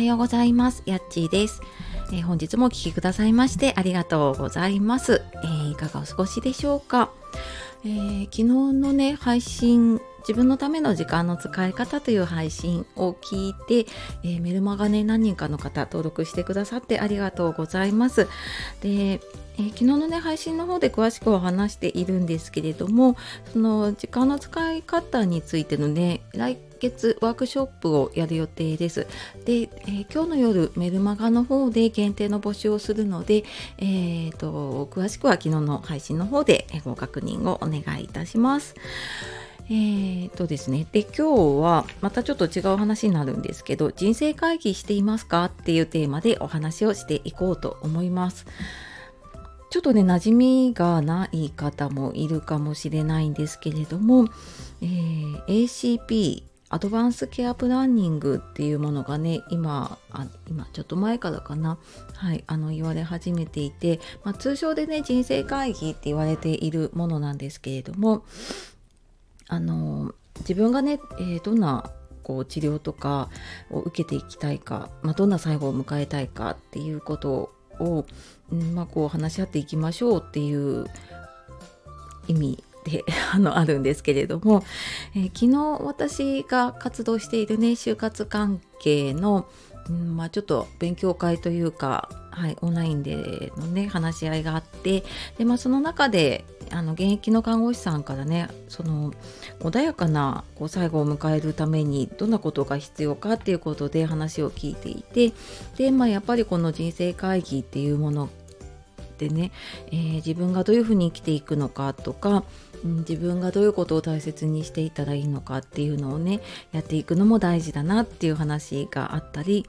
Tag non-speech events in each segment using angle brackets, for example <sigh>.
はようございます。やっちーです、えー、本日もお聴きくださいましてありがとうございます。えー、いかがお過ごしでしょうか、えー、昨日のね、配信、自分のための時間の使い方という配信を聞いて、えー、メルマガね何人かの方登録してくださってありがとうございます。で、えー、昨日のね配信の方で詳しくは話しているんですけれどもその時間の使い方についてのね来月ワークショップをやる予定です。で、えー、今日の夜メルマガの方で限定の募集をするので、えーと、詳しくは昨日の配信の方でご確認をお願いいたします。えーとですね、で今日はまたちょっと違う話になるんですけど人生会議していますかっていうテーマでお話をしていこうと思います。ちょっとね馴染みがない方もいるかもしれないんですけれども、えー、ACP アドバンスケアプランニングっていうものがね今あ今ちょっと前からかな、はい、あの言われ始めていて、まあ、通称でね人生会議って言われているものなんですけれどもあの自分がね、えー、どんなこう治療とかを受けていきたいか、まあ、どんな最後を迎えたいかっていうことをを、うんまあ、こう話し合っていきましょうっていう意味で <laughs> あのあるんですけれども、えー、昨日私が活動しているね就活関係の、うんまあ、ちょっと勉強会というか、はい、オンラインでのね話し合いがあってで、まあ、その中であの現役の看護師さんからねその穏やかなこう最後を迎えるためにどんなことが必要かっていうことで話を聞いていてで、まあ、やっぱりこの人生会議っていうものでね、えー、自分がどういうふうに生きていくのかとか自分がどういうことを大切にしていったらいいのかっていうのをねやっていくのも大事だなっていう話があったり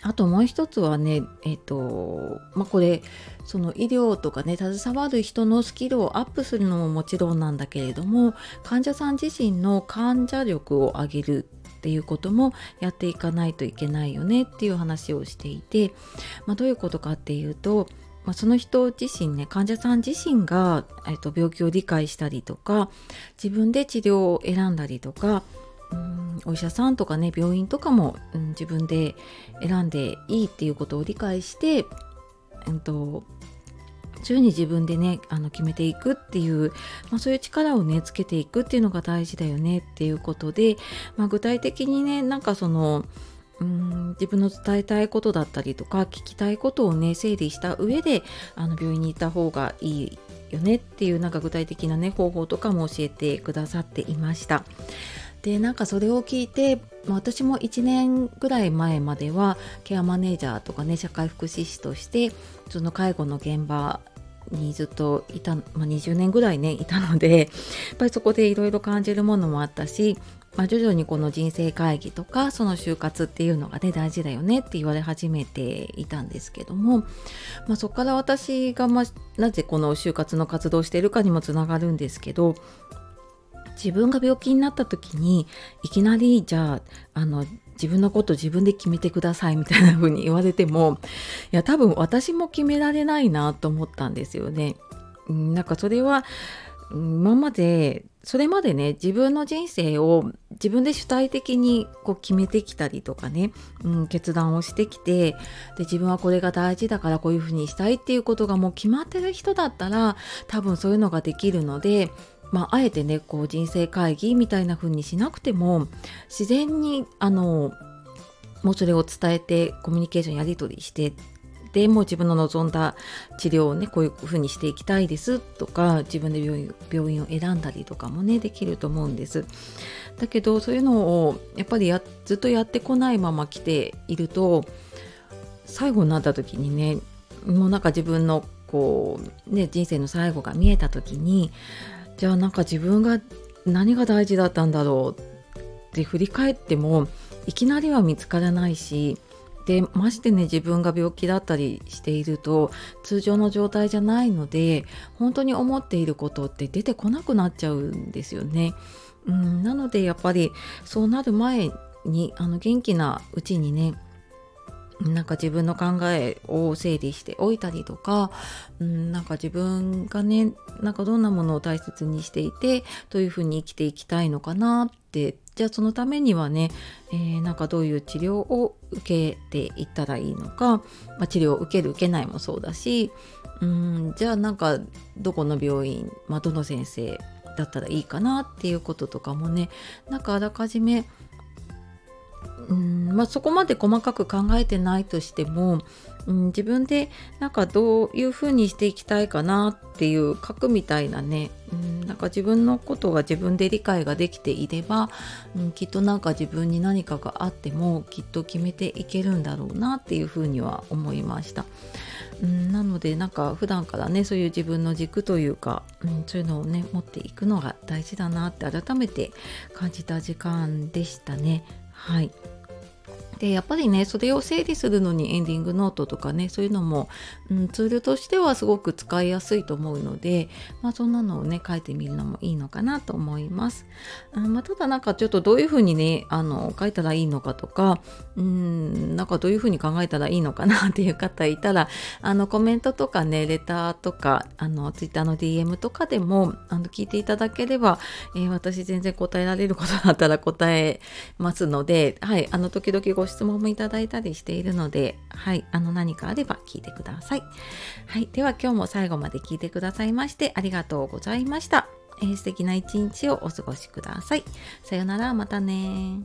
あともう一つはねえっ、ー、とまあこれその医療とかね携わる人のスキルをアップするのももちろんなんだけれども患者さん自身の患者力を上げるっていうこともやっていかないといけないよねっていう話をしていて、まあ、どういうことかっていうとまあ、その人自身ね患者さん自身が、えっと、病気を理解したりとか自分で治療を選んだりとかうんお医者さんとかね病院とかも、うん、自分で選んでいいっていうことを理解して、えっと、そういうに自分でねあの決めていくっていう、まあ、そういう力をねつけていくっていうのが大事だよねっていうことで、まあ、具体的にねなんかそのうん自分の伝えたいことだったりとか聞きたいことをね整理した上であの病院に行った方がいいよねっていうなんか具体的なね方法とかも教えてくださっていました。でなんかそれを聞いて私も1年ぐらい前まではケアマネージャーとかね社会福祉士としてその介護の現場にずっといた、まあ、20年ぐらいねいたのでやっぱりそこでいろいろ感じるものもあったしまあ、徐々にこの人生会議とかその就活っていうのがね大事だよねって言われ始めていたんですけども、まあ、そこから私が、まあ、なぜこの就活の活動をしているかにもつながるんですけど自分が病気になった時にいきなりじゃああの自分のこと自分で決めてくださいみたいな風に言われてもいや多分私も決められないなと思ったんですよね。なんかそれは今までそれまでね自分の人生を自分で主体的にこう決めてきたりとかね、うん、決断をしてきてで自分はこれが大事だからこういうふうにしたいっていうことがもう決まってる人だったら多分そういうのができるので、まあ、あえてねこう人生会議みたいな風にしなくても自然にあのもうそれを伝えてコミュニケーションやり取りしてでもう自分の望んだ治療をねこういうふうにしていきたいですとか自分で病院を選んだりとかもねできると思うんです。だけどそういうのをやっぱりやずっとやってこないまま来ていると最後になった時にねもうなんか自分のこうね人生の最後が見えた時にじゃあなんか自分が何が大事だったんだろうって振り返ってもいきなりは見つからないしでましてね自分が病気だったりしていると通常の状態じゃないので本当に思っていることって出てこなくなっちゃうんですよね。うん、なのでやっぱりそうなる前にあの元気なうちにねなんか自分の考えを整理しておいたりとか、うん、なんか自分がねなんかどんなものを大切にしていてどういうふうに生きていきたいのかなって。じゃあそのためにはね、えー、なんかどういう治療を受けていったらいいのか、まあ、治療を受ける受けないもそうだしうんじゃあなんかどこの病院、まあ、どの先生だったらいいかなっていうこととかもねなんかあらかじめうんまあ、そこまで細かく考えてないとしても、うん、自分でなんかどういうふうにしていきたいかなっていう書くみたいなね、うん、なんか自分のことが自分で理解ができていれば、うん、きっとなんか自分に何かがあってもきっと決めていけるんだろうなっていうふうには思いました。うん、なのでなんか普段からねそういう自分の軸というか、うん、そういうのをね持っていくのが大事だなって改めて感じた時間でしたね。はいでやっぱりねそれを整理するのにエンディングノートとかねそういうのも、うん、ツールとしてはすごく使いやすいと思うので、まあ、そんなのをね書いてみるのもいいのかなと思います、うんまあ、ただなんかちょっとどういうふうにねあの書いたらいいのかとかうんなんかどういうふうに考えたらいいのかなっていう方いたらあのコメントとかねレターとかあの Twitter の DM とかでもあの聞いていただければ、えー、私全然答えられることだったら答えますのではいあの時々ごご質問もいただいたりしているので、はい、あの何かあれば聞いてください。はい、では今日も最後まで聞いてくださいましてありがとうございました。えー、素敵な一日をお過ごしください。さよなら、またね